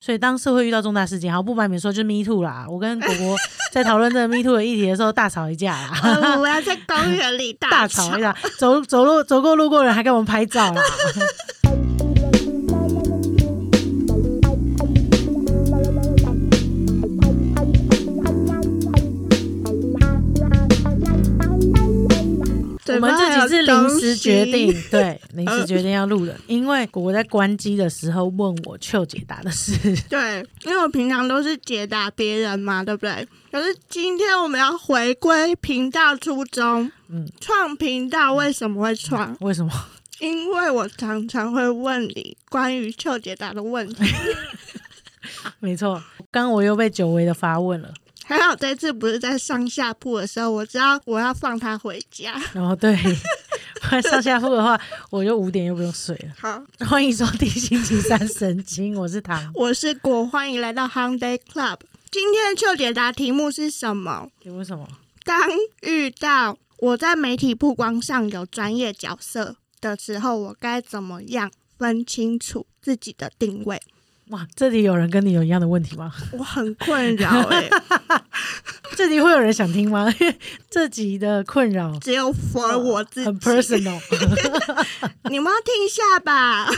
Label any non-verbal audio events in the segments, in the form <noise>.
所以当社会遇到重大事件，好不瞒你们说，就是 Me Too 啦。我跟果果 <laughs> 在讨论这个 Me Too 的议题的时候，大吵一架啦，呃我要在公园里大 <laughs> 大吵一架，走走路走过路过人还给我们拍照啦。<laughs> 们这集是临时决定，对，临时决定要录的，因为果果在关机的时候问我秋解答的事，<laughs> 对，因为我平常都是解答别人嘛，对不对？可是今天我们要回归频道初衷，嗯，创频道为什么会创？为什么？因为我常常会问你关于秋解答的问题，<laughs> 没错，刚刚我又被久违的发问了，还好这次不是在上下铺的时候，我知道我要放他回家。然后对，<laughs> 不然上下铺的话，我就五点又不用睡了。好，欢迎收听星期三神经，我是唐。我是果，欢迎来到 h u n Day Club。今天的邱解答题目是什么？你为什么？当遇到我在媒体曝光上有专业角色的时候，我该怎么样分清楚自己的定位？哇，这里有人跟你有一样的问题吗？我很困扰哎、<laughs> 这里会有人想听吗？因 <laughs> 为这集的困扰只有 for 我自己，很 personal。<laughs> 你们要听一下吧。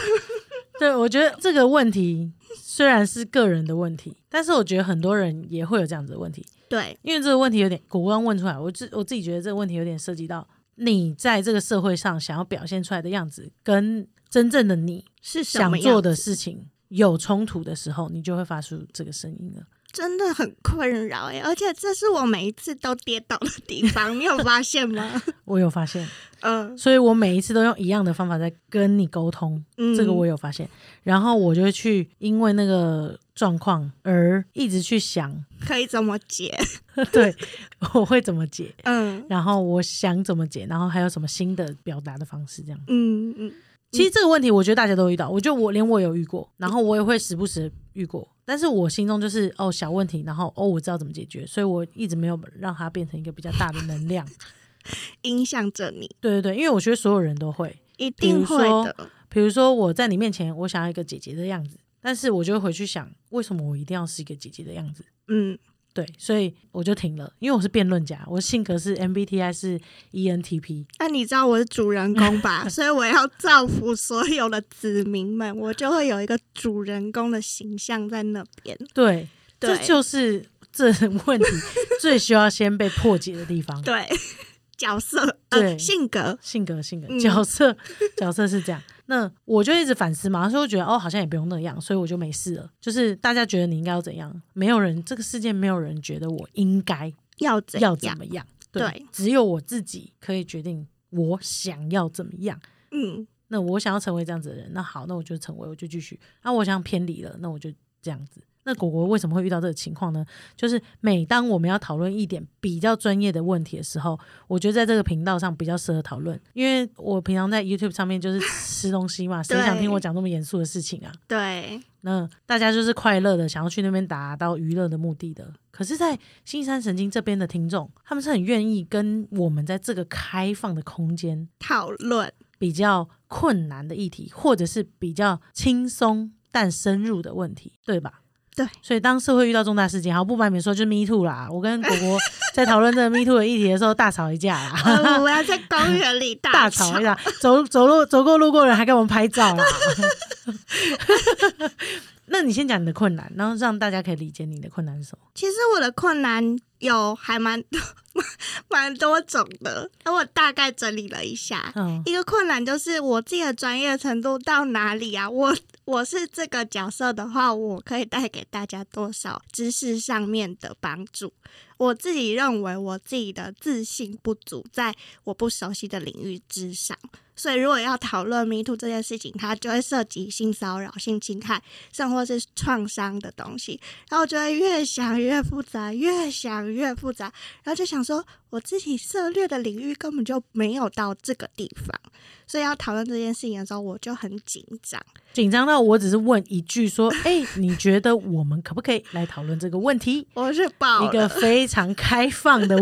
对，我觉得这个问题虽然是个人的问题，但是我觉得很多人也会有这样子的问题。对，因为这个问题有点，我刚问出来，我自我自己觉得这个问题有点涉及到你在这个社会上想要表现出来的样子，跟真正的你是想做的事情有冲突的时候，你就会发出这个声音了。真的很困扰哎、而且这是我每一次都跌倒的地方，<laughs> 你有发现吗？<laughs> 我有发现，嗯所以我每一次都用一样的方法在跟你沟通，嗯，这个我有发现。然后我就会去因为那个状况而一直去想，可以怎么解？<laughs> 对我会怎么解，嗯然后我想怎么解，然后还有什么新的表达的方式，这样。嗯嗯，其实这个问题，我觉得大家都遇到，我觉得我连我有遇过，然后我也会时不时遇过，但是我心中就是哦小问题，然后哦我知道怎么解决，所以我一直没有让它变成一个比较大的能量。<laughs> 影响着你，对对对，因为我觉得所有人都会，一定会的。比如说我在你面前，我想要一个姐姐的样子，但是我就会回去想，为什么我一定要是一个姐姐的样子？嗯，对，所以我就停了，因为我是辩论家，我性格是 MBTI 是 E ENTP，那你知道我是主人公吧？<laughs> 所以我要造福所有的子民们，我就会有一个主人公的形象在那边。对，这就是这问题最需要先被破解的地方。对，<laughs> 角色对呃性格，性格性格嗯角色角色是这样。那我就一直反思嘛，所以我觉得哦，好像也不用那样，所以我就没事了。就是大家觉得你应该要怎样，没有人这个世界没有人觉得我应该要怎要怎？么样，对只有我自己可以决定我想要怎么样。嗯，那我想要成为这样子的人，那好，那我就成为，我就继续。那我想偏离了，那我就这样子。那果果为什么会遇到这个情况呢？就是每当我们要讨论一点比较专业的问题的时候，我觉得在这个频道上比较适合讨论，因为我平常在 YouTube 上面就是吃东西嘛，<laughs> 谁想听我讲这么严肃的事情啊？对，那大家就是快乐的，想要去那边达到娱乐的目的的。可是，在新山神经这边的听众，他们是很愿意跟我们在这个开放的空间讨论，比较困难的议题，或者是比较轻松但深入的问题，对吧？对，所以当社会遇到重大事件，好不瞒你们说，就是 Me Too 啦。我跟果果 <laughs> 在讨论这个 Me Too 的议题的时候，大吵一架啦，呃 <laughs> 我要在公园里大吵吵一架，走走路走过路过人还给我们拍照啦。<laughs> 那你先讲你的困难，然后让大家可以理解你的困难是什么。其实我的困难有还蛮多 <laughs> 蛮多种的，那我大概整理了一下。嗯一个困难就是我自己的专业程度到哪里啊？我我是这个角色的话，我可以带给大家多少知识上面的帮助？我自己认为我自己的自信不足，在我不熟悉的领域之上。所以，如果要讨论 Me Too 这件事情，它就会涉及性骚扰、性侵害，甚或是创伤的东西。然后我就会越想越复杂，越想越复杂，然后就想说，我自己涉猎的领域根本就没有到这个地方，所以要讨论这件事情的时候，我就很紧张。紧张到我只是问一句说：“ <laughs> 哎、你觉得我们可不可以来讨论这个问题？” <laughs> 我是爆一个，非常开放的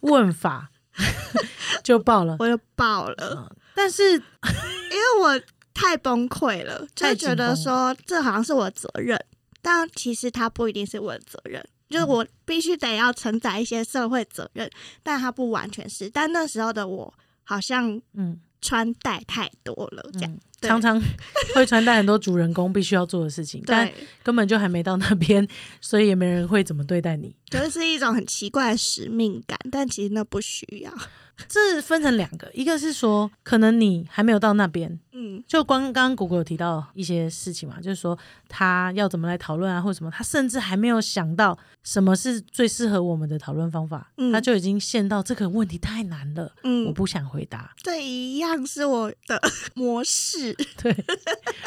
问法 <laughs> 就爆了。我就爆了，嗯，但是 <laughs> 因为我太崩溃了，就觉得说这好像是我的责任，但其实它不一定是我的责任，就是我必须得要承载一些社会责任，但它不完全是。但那时候的我好像嗯穿戴太多了，这样、嗯，常常 <laughs> 会穿戴很多主人公必须要做的事情，但，根本就还没到那边，所以也没人会怎么对待你。就是一种很奇怪的使命感，但其实那不需要。<laughs> 这分成两个，一个是说可能你还没有到那边，嗯就光刚刚果果有提到一些事情嘛，就是说他要怎么来讨论啊，或者什么，他甚至还没有想到什么是最适合我们的讨论方法，嗯他就已经陷到这个问题太难了，嗯我嗯，不想回答。这一样是我的 <laughs> 模式。对，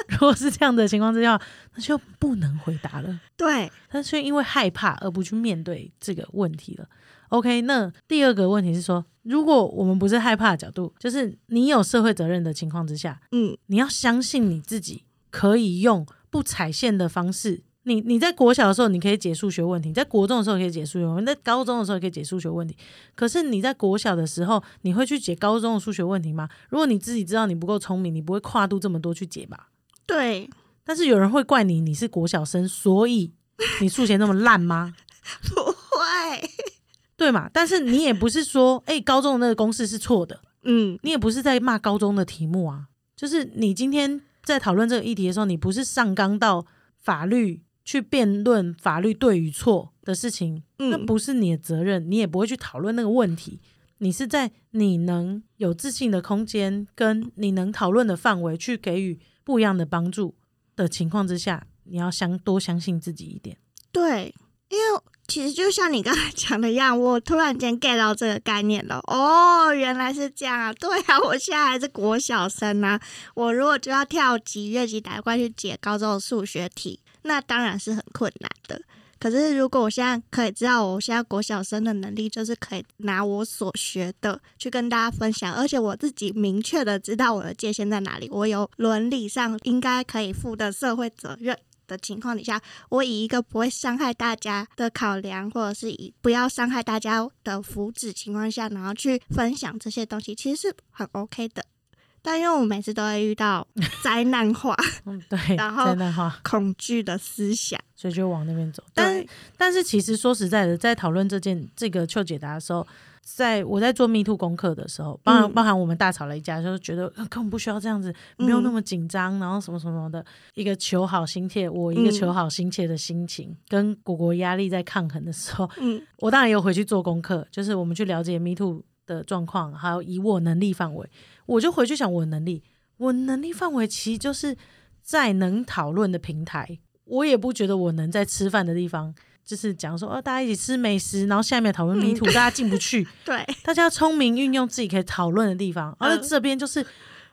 如果是这样的情况之下，那就不能回答了。<laughs> 对，但是因为害怕而不去面对这个问题了。OK，那第二个问题是说，如果我们不是害怕的角度，就是你有社会责任的情况之下，嗯你要相信你自己可以用不踩线的方式。你你在国小的时候，你可以解数学问题；在国中的时候可以解数学问题；在高中的时候可以解数学问题。可是你在国小的时候，你会去解高中的数学问题吗？如果你自己知道你不够聪明，你不会跨度这么多去解吧？对，但是有人会怪你，你是国小生，所以你数学那么烂吗？<laughs> 不会。对嘛？但是你也不是说，哎、高中的那个公式是错的，嗯你也不是在骂高中的题目啊。就是你今天在讨论这个议题的时候，你不是上纲到法律去辩论法律对与错的事情，嗯那嗯不是你的责任，你也不会去讨论那个问题。你是在你能有自信的空间，跟你能讨论的范围去给予不一样的帮助的情况之下，你要相多相信自己一点。对，因为其实就像你刚才讲的一样，我突然间 get 到这个概念了。哦，原来是这样啊！对啊，我现在还是国小生啊。我如果就要跳级、越级打怪去解高中的数学题，那当然是很困难的。可是如果我现在可以知道，我现在国小生的能力就是可以拿我所学的去跟大家分享，而且我自己明确的知道我的界限在哪里，我有伦理上应该可以负的社会责任。的情况底下，我以一个不会伤害大家的考量，或者是以不要伤害大家的福祉情况下，然后去分享这些东西，其实是很 OK 的。但因为我每次都会遇到 <laughs> 灾难化、嗯，对，然后灾难化，恐惧的思想，所以就往那边走。但，但是其实说实在的，在讨论这件这个秋解答的时候，在我在做 Me Too 功课的时候，包含、嗯。包含我们大吵了一架，就是觉得、呃根本不需要这样子，没有那嗯。么紧张，然后什么什么的，一个求好心切，我一个嗯。求好心切的心情，跟果果压力在抗衡的时候，嗯。我当然有回去做功课，就是我们去了解 Me Too 的状况，还有以我能力范围，我就回去想我能力，我能力范围其实就是在能讨论的平台，我也不觉得我能在吃饭的地方。就是讲说，哦，大家一起吃美食，然后下面讨论迷途大家进不去，<laughs> 对，大家聪明运用自己可以讨论的地方，而嗯。这边就是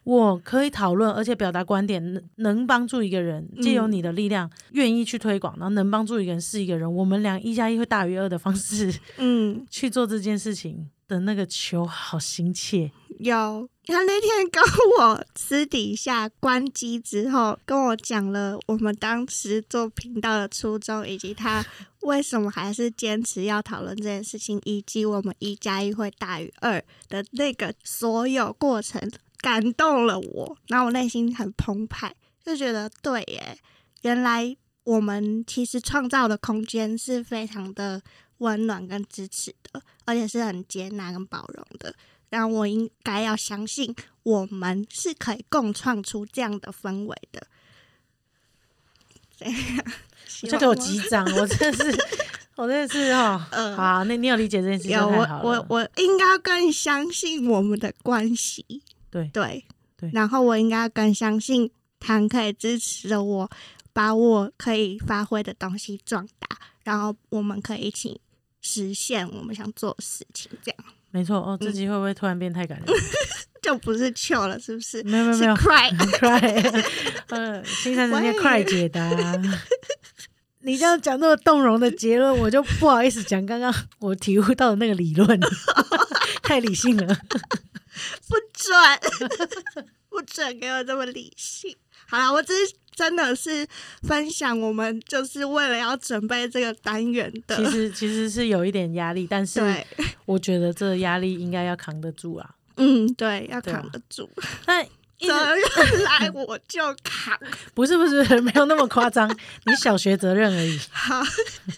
我可以讨论，而且表达观点，能能帮助一个人，借由嗯。你的力量，愿意去推广，然后能帮助一个人是一个人，我们俩一加一会大于二的方式嗯，去做这件事情的那个求好心切，有。他那天跟我私底下关机之后，跟我讲了我们当时做频道的初衷，以及他为什么还是坚持要讨论这件事情，以及我们一加一会大于二的那个所有过程，感动了我。然后我内心很澎湃，就觉得对耶，原来我们其实创造的空间是非常的温暖跟支持的，而且是很接纳跟包容的。然后我应该要相信，我们是可以共创出这样的氛围的。这样，就给我击掌，我真的是，我真的是哦，<laughs> 嗯好，那你有理解这件事情有我我我应该更相信我们的关系，对对对然后我应该更相信他可以支持着我，把我可以发挥的东西壮大，然后我们可以一起实现我们想做的事情，这样没错哦，嗯这集会不会突然变太感人？<laughs> 就不是 chill 了，是不是？是没有没有没有 cry，cry，<laughs> 呃，新三神仙喂 cry 解答。<laughs> 你这样讲那么动容的结论，我就不好意思讲刚刚我体悟到的那个理论，太理性了。不准，不准给我这么理性。好了，我只是真的是分享我们就是为了要准备这个单元的，其实其实是有一点压力，但是，我觉得这个压力应该要扛得住啊。嗯，对，要扛得住。那责任来我就扛。<laughs> 不是不是，没有那么夸张，<laughs> 你小学责任而已。好，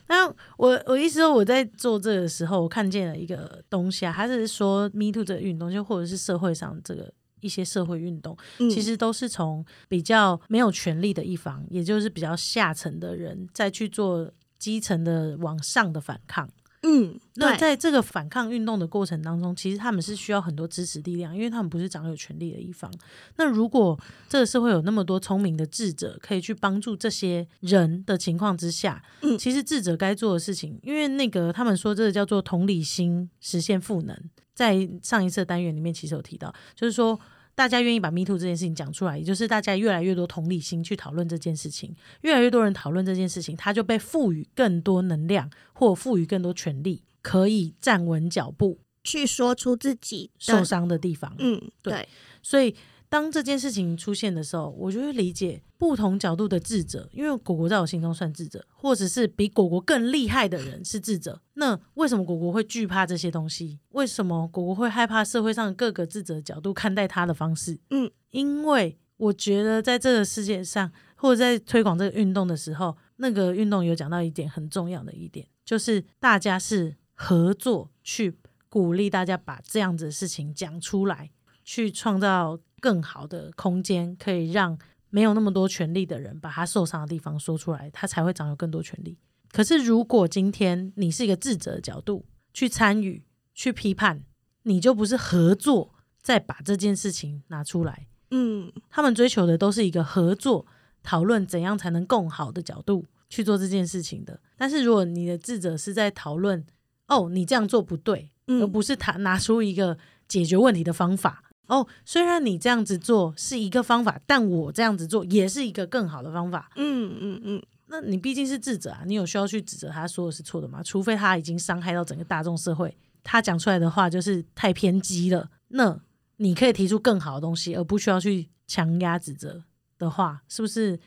那我我意思说，我在做这个时候，我看见了一个东西啊，他是说 Me Too 这个运动，就或者是社会上这个一些社会运动，嗯其实都是从比较没有权力的一方，也就是比较下层的人，再去做基层的往上的反抗。嗯，那，在这个反抗运动的过程当中，其实他们是需要很多支持力量，因为他们不是掌有权力的一方。那如果这个社会有那么多聪明的智者，可以去帮助这些人的情况之下，嗯其实智者该做的事情，因为那个他们说这个叫做同理心实现赋能，在上一次的单元里面其实有提到，就是说。大家愿意把 Me Too 这件事情讲出来，也就是大家越来越多同理心去讨论这件事情，越来越多人讨论这件事情，他就被赋予更多能量，或赋予更多权利，可以站稳脚步，去说出自己受，伤的地方。嗯，对对，所以当这件事情出现的时候，我就会理解不同角度的智者，因为果果在我心中算智者，或者是比果果更厉害的人是智者。那为什么果果会惧怕这些东西？为什么果果会害怕社会上各个智者的角度看待他的方式？嗯，因为我觉得在这个世界上，或者在推广这个运动的时候，那个运动有讲到一点很重要的一点，就是大家是合作去鼓励大家把这样子的事情讲出来，去创造更好的空间，可以让没有那么多权利的人把他受伤的地方说出来，他才会掌有更多权利。可是，如果今天你是一个智者的角度去参与、去批判，你就不是合作，再把这件事情拿出来。嗯，他们追求的都是一个合作，讨论怎样才能更好的角度去做这件事情的。但是，如果你的智者是在讨论，哦，你这样做不对，而嗯，不是他拿出一个解决问题的方法。哦，虽然你这样子做是一个方法，但我这样子做也是一个更好的方法。嗯嗯嗯，那你毕竟是智者啊，你有需要去指责他说的是错的吗？除非他已经伤害到整个大众社会，他讲出来的话就是太偏激了。那你可以提出更好的东西，而不需要去强压指责的话，是不是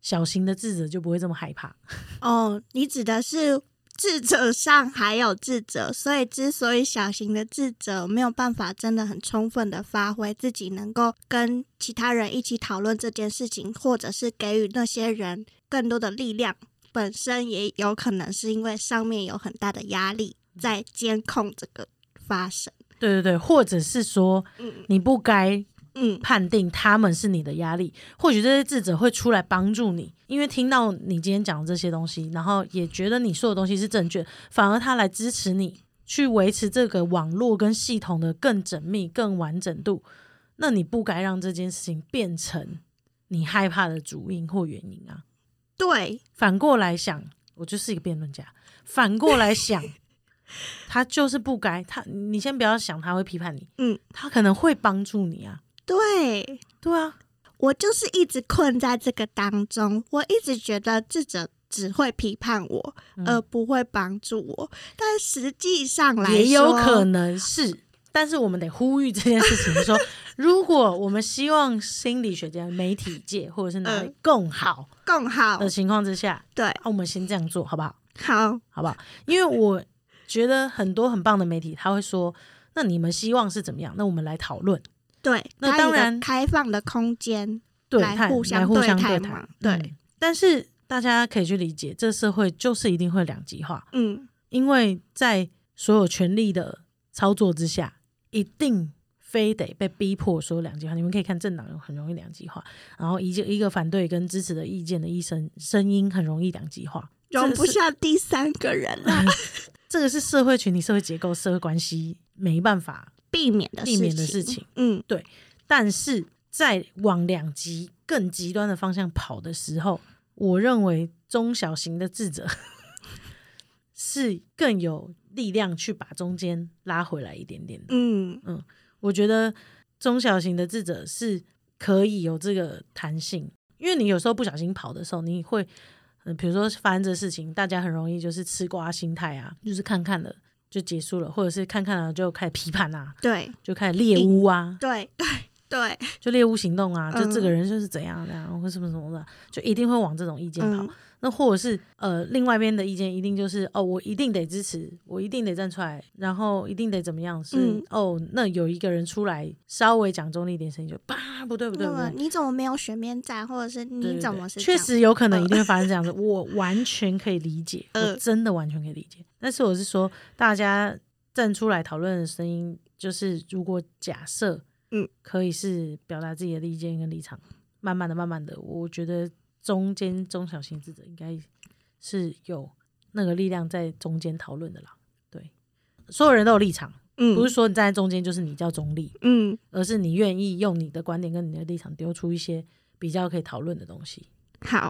小型的智者就不会这么害怕？<laughs> 哦，你指的是智者上还有智者，所以之所以小型的智者没有办法真的很充分的发挥自己，能够跟其他人一起讨论这件事情，或者是给予那些人更多的力量，本身也有可能是因为上面有很大的压力在监控这个发生。对对对，或者是说嗯你不该嗯判定他们是你的压力，或许这些智者会出来帮助你，因为听到你今天讲的这些东西，然后也觉得你说的东西是正确，反而他来支持你去维持这个网络跟系统的更缜密、更完整度。那你不该让这件事情变成你害怕的主因或原因啊。对，反过来想，我就是一个辩论家。反过来想，<laughs> 他就是不该他，你先不要想他会批判你，嗯，他可能会帮助你啊。对，对啊，我就是一直困在这个当中，我一直觉得智者只会批判我，嗯而不会帮助我。但实际上来说，也有可能是，但是我们得呼吁这件事情，说 <laughs> 如果我们希望心理学家、媒体界或者是哪里嗯更好更好的。情况之下，对，啊，我们先这样做好不好？好，好不好？因为我觉得很多很棒的媒体，他会说，那你们希望是怎么样？那我们来讨论。对，那当然开放的空间，对，来互相对互相对谈对嗯。但是大家可以去理解，这社会就是一定会两极化，嗯。因为在所有权力的操作之下，一定非得被逼迫说两极化。你们可以看政党很容易两极化，然后一个一个反对跟支持的意见的医生声音很容易两极化，容不下第三个人了，<laughs> 这个是社会群体、社会结构、社会关系没办法避免的避免的事情。嗯对但是在往两极更极端的方向跑的时候，我认为中小型的智者 <laughs> 是更有力量去把中间拉回来一点点的。嗯我觉得中小型的智者是可以有这个弹性，因为你有时候不小心跑的时候，你会，嗯、比如说发生这事情，大家很容易就是吃瓜心态啊，就是看看了就结束了，或者是看看了就开始批判啊，对。就开始猎污啊，对对对，<laughs> 就猎物行动啊，就这个嗯人就是怎样怎样，或什么什么的，就一定会往这种意见跑。嗯那或者是呃，另外一边的意见一定就是哦，我一定得支持，我一定得站出来，然后一定得怎么样？是、嗯哦，那有一个人出来稍微讲中立一点声音就，叭，不对不对那不对。你怎么没有选边站，或者是你怎对么是这样确实有可能一定会发生这样子，我完全可以理解，<laughs> 我嗯真的完全可以理解。但是我是说，大家站出来讨论的声音，就是如果假设，嗯，可以是表达自己的意见跟立场，慢慢的、慢慢的，我觉得中间中小型智者应该是有那个力量在中间讨论的啦。对，所有人都有立场，嗯。不是说你站在中间就是你叫中立，嗯。而是你愿意用你的观点跟你的立场丢出一些比较可以讨论的东西。好，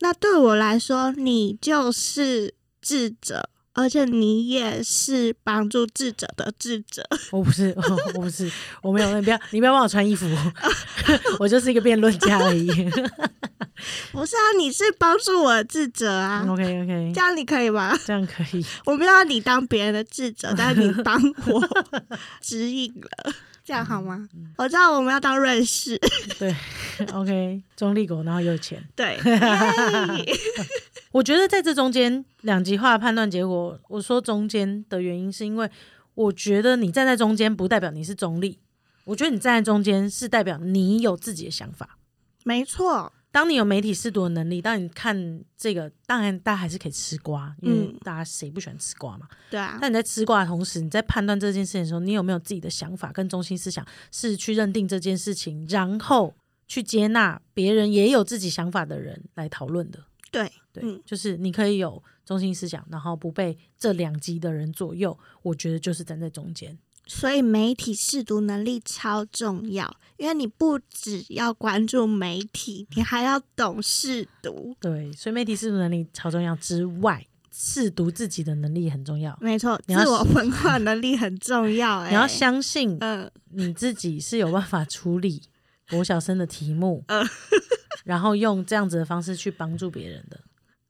那对我来说，你就是智者，而且你也是帮助智者的智者。我不是，<laughs> 我不是，我没有，你不要，你不要帮我穿衣服，<laughs> 我就是一个辩论家而已。<laughs> 不是啊，你是帮助我的智者啊，OK OK，这样你可以吗？这样可以。我不要你当别人的智者，但是你帮我指引了，这样好吗？嗯我知道我们要当瑞士，对，OK，中立国，然后又有钱。对，耶我觉得在这中间两极化的判断结果，我说中间的原因是因为我觉得你站在中间不代表你是中立，我觉得你站在中间是代表你有自己的想法。没错，当你有媒体试读的能力，当你看这个，当然大家还是可以吃瓜，因为嗯大家谁不喜欢吃瓜嘛？对啊，但你在吃瓜的同时，你在判断这件事情的时候，你有没有自己的想法跟中心思想，是去认定这件事情，然后去接纳别人也有自己想法的人来讨论的？对，对，嗯就是你可以有中心思想，然后不被这两极的人左右。我觉得就是站在中间。所以媒体试读能力超重要，因为你不只要关注媒体，你还要懂试读。对，所以媒体试读能力超重要之外，试读自己的能力很重要。没错，你要自我分化能力很重要、欸。你要相信嗯你自己是有办法处理国小生的题目，嗯然后用这样子的方式去帮助别人的，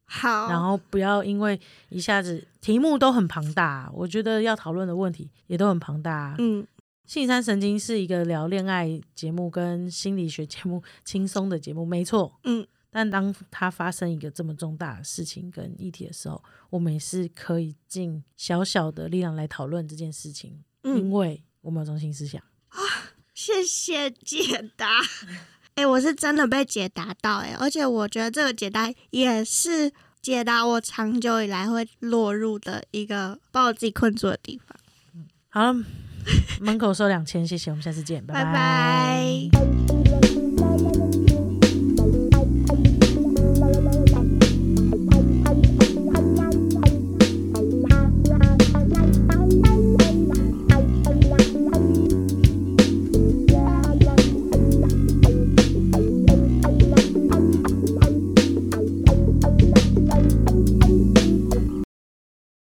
好，然后不要因为一下子题目都很庞大，我觉得要讨论的问题也都很庞大。嗯信山神经是一个聊恋爱节目跟心理学节目轻松的节目，没错。嗯，但当它发生一个这么重大的事情跟议题的时候，我们也是可以尽小小的力量来讨论这件事情，嗯因嗯，为我们有中心思想啊。谢谢解答。哎、我是真的被解答到哎、而且我觉得这个解答也是解答我长久以来会落入的一个把我自己困住的地方。好了，门口收两千，谢谢，我们下次见，拜拜